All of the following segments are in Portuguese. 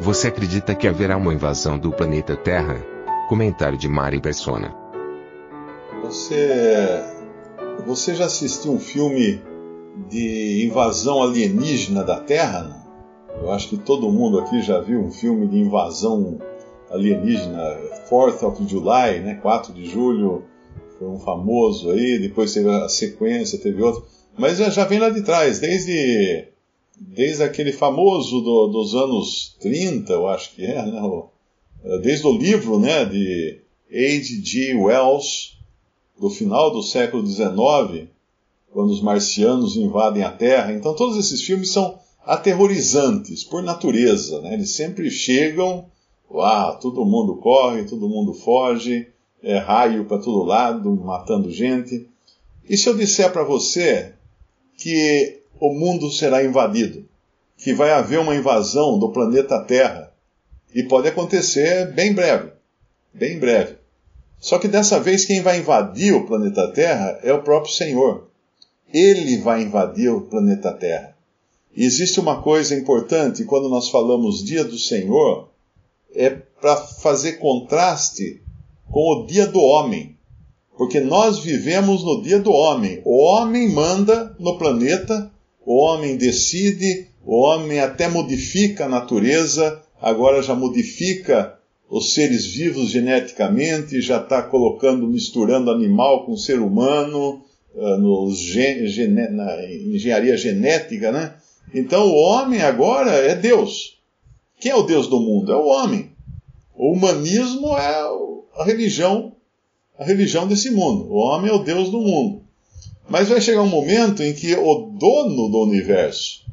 Você acredita que haverá uma invasão do planeta Terra? Comentário de Mari Persona. Você. Você já assistiu um filme de invasão alienígena da Terra? Eu acho que todo mundo aqui já viu um filme de invasão alienígena, 4th of July, né? 4 de julho, foi um famoso aí, depois teve a sequência, teve outro. Mas já vem lá de trás, desde, desde aquele famoso do, dos anos 30, eu acho que é, né? Desde o livro né, de H.G. Wells, do final do século XIX, quando os marcianos invadem a Terra. Então, todos esses filmes são aterrorizantes por natureza. Né? Eles sempre chegam, uau, todo mundo corre, todo mundo foge, é raio para todo lado, matando gente. E se eu disser para você que o mundo será invadido, que vai haver uma invasão do planeta Terra, e pode acontecer bem breve, bem breve. Só que dessa vez quem vai invadir o planeta Terra é o próprio Senhor ele vai invadir o planeta Terra. E existe uma coisa importante quando nós falamos dia do Senhor, é para fazer contraste com o dia do homem. Porque nós vivemos no dia do homem. O homem manda no planeta, o homem decide, o homem até modifica a natureza, agora já modifica os seres vivos geneticamente, já está colocando, misturando animal com ser humano, uh, nos gen, na engenharia genética, né? Então o homem agora é Deus. Quem é o Deus do mundo? É o homem. O humanismo é a religião, a religião desse mundo. O homem é o Deus do mundo. Mas vai chegar um momento em que o dono do universo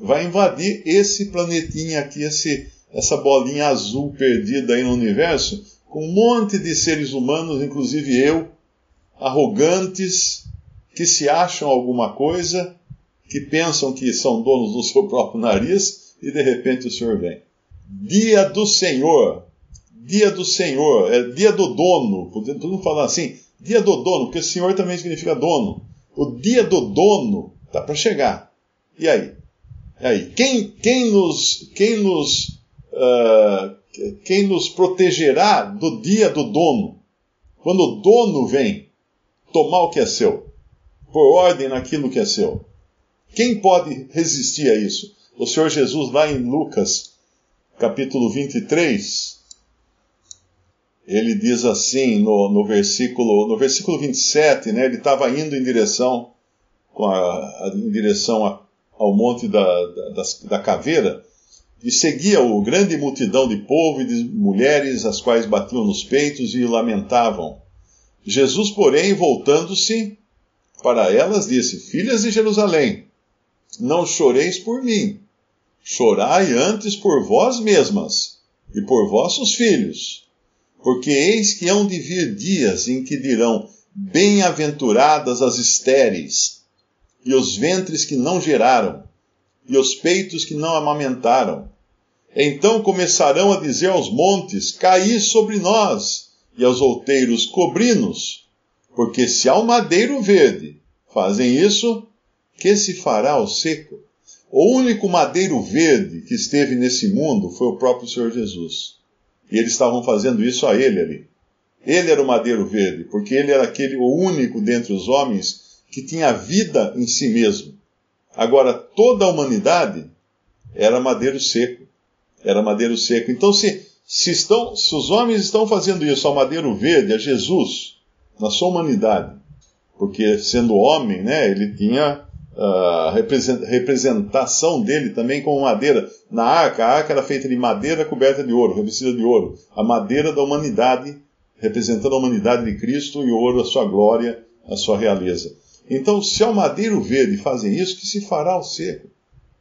vai invadir esse planetinha aqui, esse, essa bolinha azul perdida aí no universo, com um monte de seres humanos, inclusive eu, arrogantes, que se acham alguma coisa, que pensam que são donos do seu próprio nariz, e de repente o Senhor vem. Dia do Senhor, dia do Senhor, é dia do dono, podemos falar assim, dia do dono, porque Senhor também significa dono. O dia do dono está para chegar. E aí? E aí? Quem, quem nos, quem nos, uh, quem nos protegerá do dia do dono? Quando o dono vem, tomar o que é seu, por ordem naquilo que é seu. Quem pode resistir a isso? O Senhor Jesus, lá em Lucas, capítulo 23, ele diz assim no, no versículo no versículo 27, né, ele estava indo em direção a, em direção a, ao monte da, da, da caveira e seguia o grande multidão de povo e de mulheres, as quais batiam nos peitos e lamentavam. Jesus, porém, voltando-se para elas, disse: Filhas de Jerusalém, não choreis por mim, chorai antes por vós mesmas e por vossos filhos, porque eis que hão de vir dias em que dirão: Bem-aventuradas as estéreis, e os ventres que não geraram, e os peitos que não amamentaram. Então começarão a dizer aos montes: Caí sobre nós e aos outeiros cobrinos, porque se ao madeiro verde fazem isso, que se fará ao seco? O único madeiro verde que esteve nesse mundo foi o próprio Senhor Jesus. E eles estavam fazendo isso a ele ali. Ele era o madeiro verde, porque ele era aquele o único dentre os homens que tinha vida em si mesmo. Agora toda a humanidade era madeiro seco. Era madeiro seco. Então se se, estão, se os homens estão fazendo isso ao madeiro verde, a Jesus, na sua humanidade, porque sendo homem, né, ele tinha a representação dele também como madeira. Na arca, a arca era feita de madeira coberta de ouro, revestida de ouro. A madeira da humanidade, representando a humanidade de Cristo, e o ouro a sua glória, a sua realeza. Então, se ao madeiro verde fazem isso, que se fará ao seco?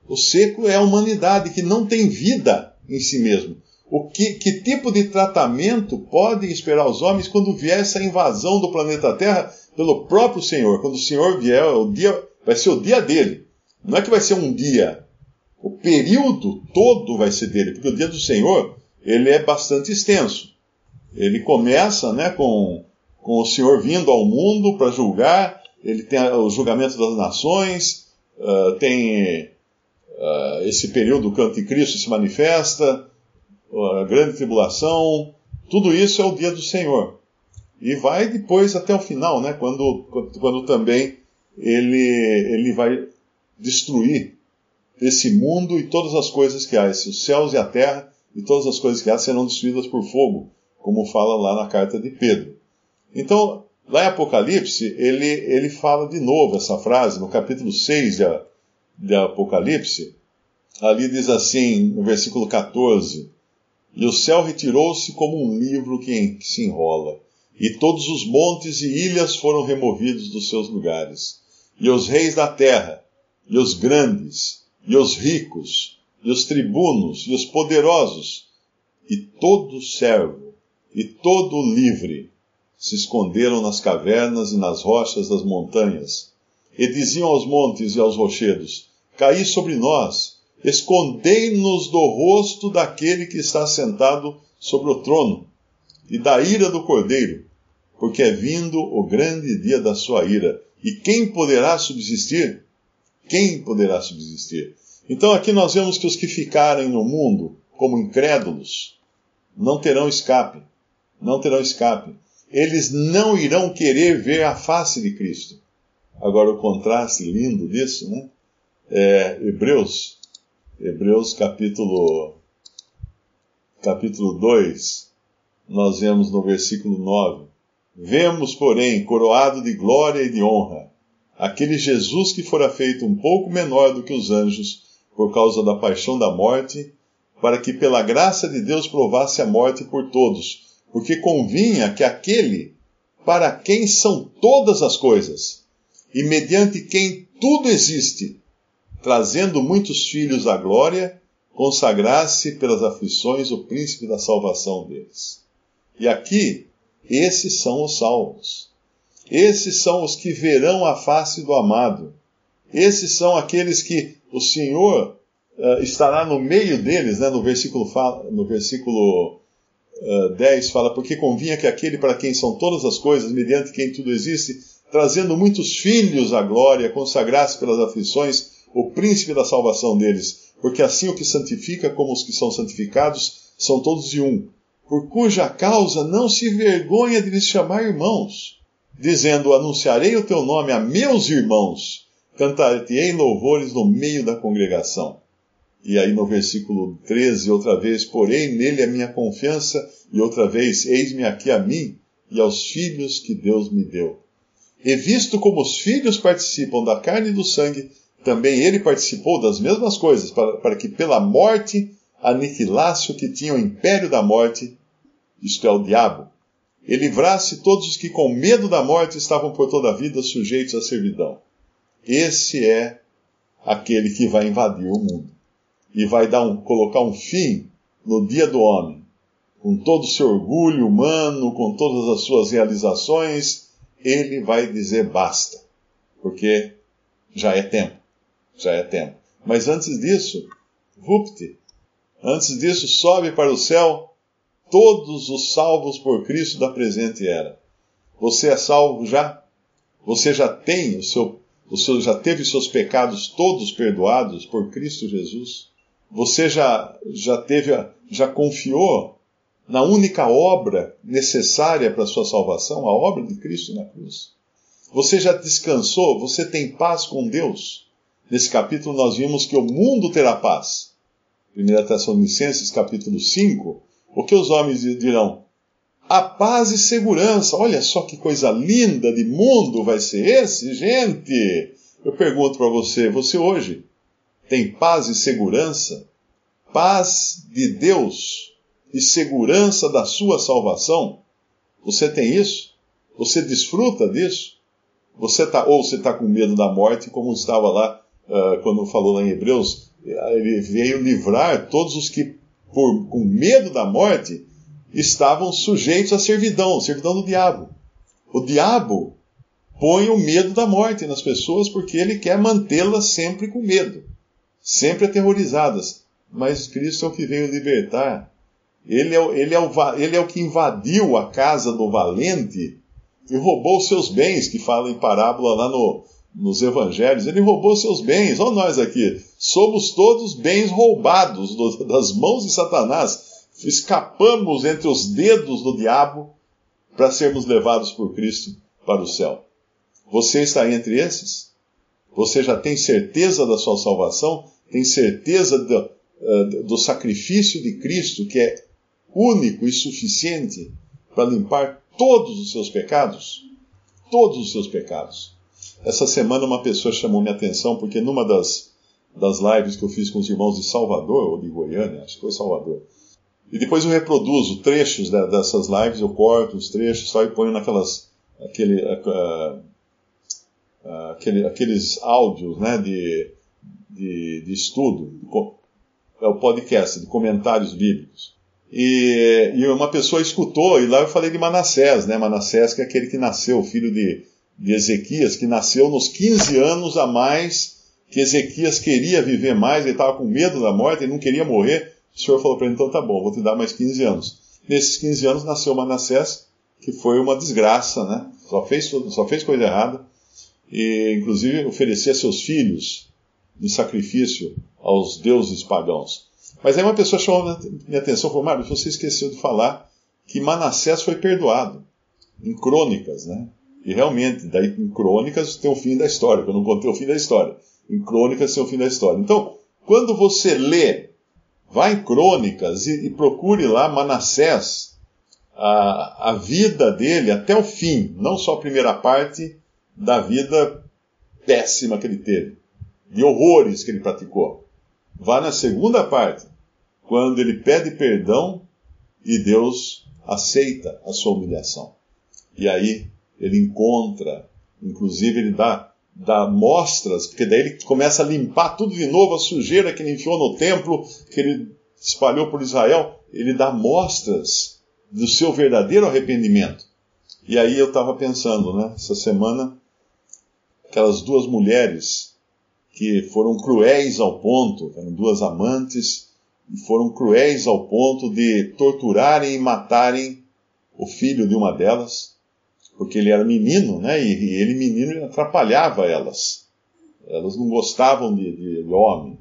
O seco é a humanidade que não tem vida em si mesmo. O que, que tipo de tratamento pode esperar os homens quando vier essa invasão do planeta Terra pelo próprio Senhor? Quando o Senhor vier, o dia vai ser o dia dele. Não é que vai ser um dia. O período todo vai ser dele, porque o dia do Senhor ele é bastante extenso. Ele começa né, com, com o Senhor vindo ao mundo para julgar, ele tem o julgamento das nações, uh, tem uh, esse período que o anticristo se manifesta, a grande tribulação, tudo isso é o dia do Senhor. E vai depois até o final, né, quando, quando também ele, ele vai destruir esse mundo e todas as coisas que há, os céus e a terra e todas as coisas que há serão destruídas por fogo, como fala lá na carta de Pedro. Então, lá em Apocalipse, ele, ele fala de novo essa frase, no capítulo 6 de, de Apocalipse, ali diz assim, no versículo 14: E o céu retirou-se como um livro que, que se enrola, e todos os montes e ilhas foram removidos dos seus lugares, e os reis da terra, e os grandes, e os ricos, e os tribunos, e os poderosos, e todo servo, e todo livre, se esconderam nas cavernas e nas rochas das montanhas, e diziam aos montes e aos rochedos: Caí sobre nós, escondei-nos do rosto daquele que está sentado sobre o trono, e da ira do cordeiro, porque é vindo o grande dia da sua ira. E quem poderá subsistir? Quem poderá subsistir? Então aqui nós vemos que os que ficarem no mundo como incrédulos não terão escape. Não terão escape eles não irão querer ver a face de Cristo. Agora, o contraste lindo disso, né? É Hebreus, Hebreus capítulo, capítulo 2, nós vemos no versículo 9: Vemos, porém, coroado de glória e de honra, aquele Jesus que fora feito um pouco menor do que os anjos, por causa da paixão da morte, para que pela graça de Deus provasse a morte por todos porque convinha que aquele para quem são todas as coisas, e mediante quem tudo existe, trazendo muitos filhos à glória, consagrasse pelas aflições o príncipe da salvação deles. E aqui, esses são os salvos. Esses são os que verão a face do amado. Esses são aqueles que o Senhor uh, estará no meio deles, né, no versículo, no versículo 10 fala: Porque convinha que aquele para quem são todas as coisas, mediante quem tudo existe, trazendo muitos filhos à glória, consagrasse pelas aflições o príncipe da salvação deles. Porque assim o que santifica como os que são santificados são todos de um. Por cuja causa não se vergonha de lhes chamar irmãos, dizendo: Anunciarei o teu nome a meus irmãos, cantar-te-ei louvores no meio da congregação. E aí no versículo 13, outra vez, porém nele a minha confiança, e outra vez, eis-me aqui a mim e aos filhos que Deus me deu. E visto como os filhos participam da carne e do sangue, também ele participou das mesmas coisas, para, para que pela morte aniquilasse o que tinha o império da morte, isto é, o diabo, e livrasse todos os que com medo da morte estavam por toda a vida sujeitos à servidão. Esse é aquele que vai invadir o mundo e vai dar um, colocar um fim no dia do homem, com todo o seu orgulho humano, com todas as suas realizações, ele vai dizer basta, porque já é tempo, já é tempo. Mas antes disso, vupte, antes disso sobe para o céu todos os salvos por Cristo da presente era. Você é salvo já? Você já tem o seu, o seu já teve seus pecados todos perdoados por Cristo Jesus? Você já, já teve, já confiou na única obra necessária para a sua salvação, a obra de Cristo na cruz? Você já descansou? Você tem paz com Deus? Nesse capítulo nós vimos que o mundo terá paz. 1 Tessalonicenses capítulo 5, o que os homens dirão? A paz e segurança. Olha só que coisa linda de mundo vai ser esse, gente. Eu pergunto para você, você hoje tem paz e segurança, paz de Deus e segurança da sua salvação. Você tem isso? Você desfruta disso? Você tá, ou você está com medo da morte, como estava lá uh, quando falou lá em Hebreus, ele veio livrar todos os que, por, com medo da morte, estavam sujeitos à servidão, servidão do diabo. O diabo põe o medo da morte nas pessoas porque ele quer mantê-las sempre com medo, sempre aterrorizadas. Mas Cristo é o que veio libertar. Ele é, ele, é o, ele é o que invadiu a casa do valente e roubou seus bens, que fala em parábola lá no, nos evangelhos. Ele roubou seus bens. Olha nós aqui. Somos todos bens roubados do, das mãos de Satanás. Escapamos entre os dedos do diabo para sermos levados por Cristo para o céu. Você está entre esses? Você já tem certeza da sua salvação? Tem certeza do, uh, do sacrifício de Cristo, que é único e suficiente para limpar todos os seus pecados? Todos os seus pecados. Essa semana uma pessoa chamou minha atenção porque numa das, das lives que eu fiz com os irmãos de Salvador, ou de Goiânia, acho que foi Salvador, e depois eu reproduzo trechos dessas lives, eu corto os trechos só e ponho naquelas aquele, uh, uh, aquele, aqueles áudios né, de, de, de estudo, é o podcast de comentários bíblicos. E, e, uma pessoa escutou, e lá eu falei de Manassés, né? Manassés, que é aquele que nasceu, filho de, de Ezequias, que nasceu nos 15 anos a mais que Ezequias queria viver mais, ele estava com medo da morte, ele não queria morrer. O Senhor falou para ele: então tá bom, vou te dar mais 15 anos. Nesses 15 anos nasceu Manassés, que foi uma desgraça, né? Só fez, só fez coisa errada, e inclusive oferecia seus filhos de sacrifício aos deuses pagãos. Mas aí uma pessoa chamou minha atenção e falou: Mário, você esqueceu de falar que Manassés foi perdoado em crônicas, né? E realmente, daí em crônicas tem o fim da história, que eu não contei o fim da história. Em crônicas tem o fim da história. Então, quando você lê, vá em crônicas e, e procure lá Manassés, a, a vida dele até o fim, não só a primeira parte da vida péssima que ele teve, de horrores que ele praticou. Vá na segunda parte, quando ele pede perdão e Deus aceita a sua humilhação. E aí ele encontra, inclusive ele dá, dá mostras, porque daí ele começa a limpar tudo de novo, a sujeira que ele enfiou no templo, que ele espalhou por Israel, ele dá mostras do seu verdadeiro arrependimento. E aí eu estava pensando, né, essa semana, aquelas duas mulheres que foram cruéis ao ponto, eram duas amantes, e foram cruéis ao ponto de torturarem e matarem o filho de uma delas, porque ele era menino, né? E, ele, menino, atrapalhava elas. Elas não gostavam de, de, homem.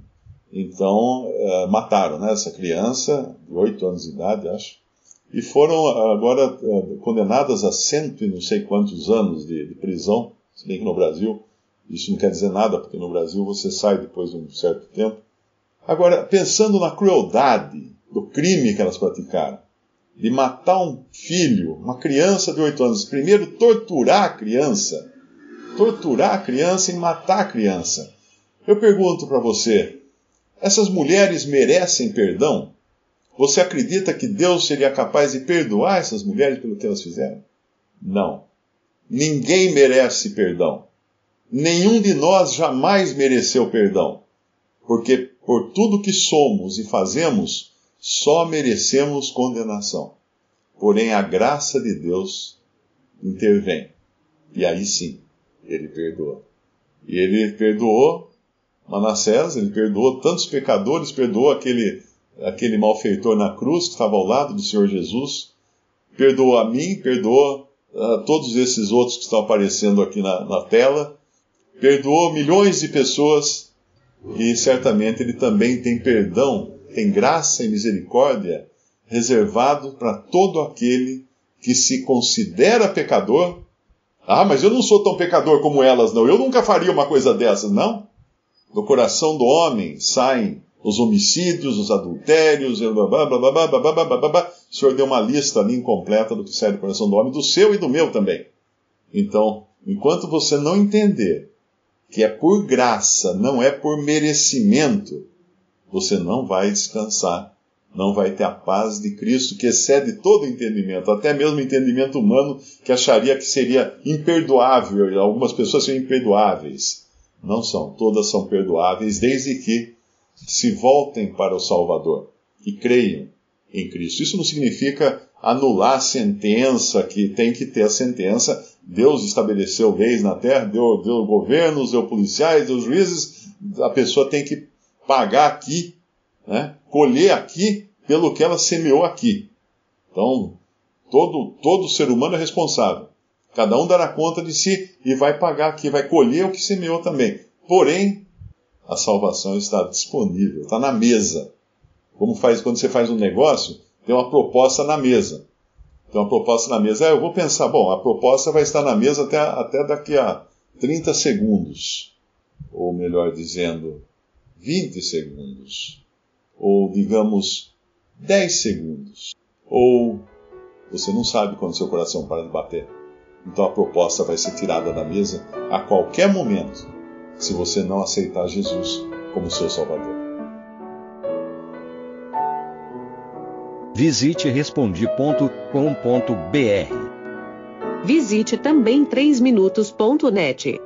Então, uh, mataram né, essa criança, de oito anos de idade, acho. E foram agora uh, condenadas a cento e não sei quantos anos de, de, prisão, se bem que no Brasil isso não quer dizer nada, porque no Brasil você sai depois de um certo tempo. Agora, pensando na crueldade do crime que elas praticaram, de matar um filho, uma criança de 8 anos. Primeiro, torturar a criança. Torturar a criança e matar a criança. Eu pergunto para você: essas mulheres merecem perdão? Você acredita que Deus seria capaz de perdoar essas mulheres pelo que elas fizeram? Não. Ninguém merece perdão. Nenhum de nós jamais mereceu perdão. Porque por tudo que somos e fazemos, só merecemos condenação. Porém, a graça de Deus intervém. E aí sim, ele perdoa. E ele perdoou Manassés, ele perdoou tantos pecadores, perdoou aquele, aquele malfeitor na cruz que estava ao lado do Senhor Jesus, perdoou a mim, perdoou uh, todos esses outros que estão aparecendo aqui na, na tela, perdoou milhões de pessoas e certamente ele também tem perdão tem graça e misericórdia reservado para todo aquele que se considera pecador. Ah, mas eu não sou tão pecador como elas, não. Eu nunca faria uma coisa dessas, não. Do coração do homem saem os homicídios, os adultérios, blá, blá, blá, blá, blá, blá, blá, blá. o senhor deu uma lista ali incompleta do que sai do coração do homem, do seu e do meu também. Então, enquanto você não entender que é por graça, não é por merecimento, você não vai descansar, não vai ter a paz de Cristo que excede todo entendimento, até mesmo entendimento humano que acharia que seria imperdoável, algumas pessoas são imperdoáveis. Não são, todas são perdoáveis, desde que se voltem para o Salvador e creiam em Cristo. Isso não significa anular a sentença, que tem que ter a sentença. Deus estabeleceu leis na terra, deu, deu governos, deu policiais, deu juízes. A pessoa tem que pagar aqui, né? colher aqui pelo que ela semeou aqui. Então, todo, todo ser humano é responsável. Cada um dará conta de si e vai pagar aqui, vai colher o que semeou também. Porém, a salvação está disponível, está na mesa. Como faz quando você faz um negócio, tem uma proposta na mesa. Tem uma proposta na mesa. É, eu vou pensar, bom, a proposta vai estar na mesa até, até daqui a 30 segundos. Ou melhor dizendo, 20 segundos. Ou digamos, 10 segundos. Ou você não sabe quando seu coração para de bater. Então a proposta vai ser tirada da mesa a qualquer momento, se você não aceitar Jesus como seu Salvador. Visite respondi.com.br. Visite também 3minutos.net.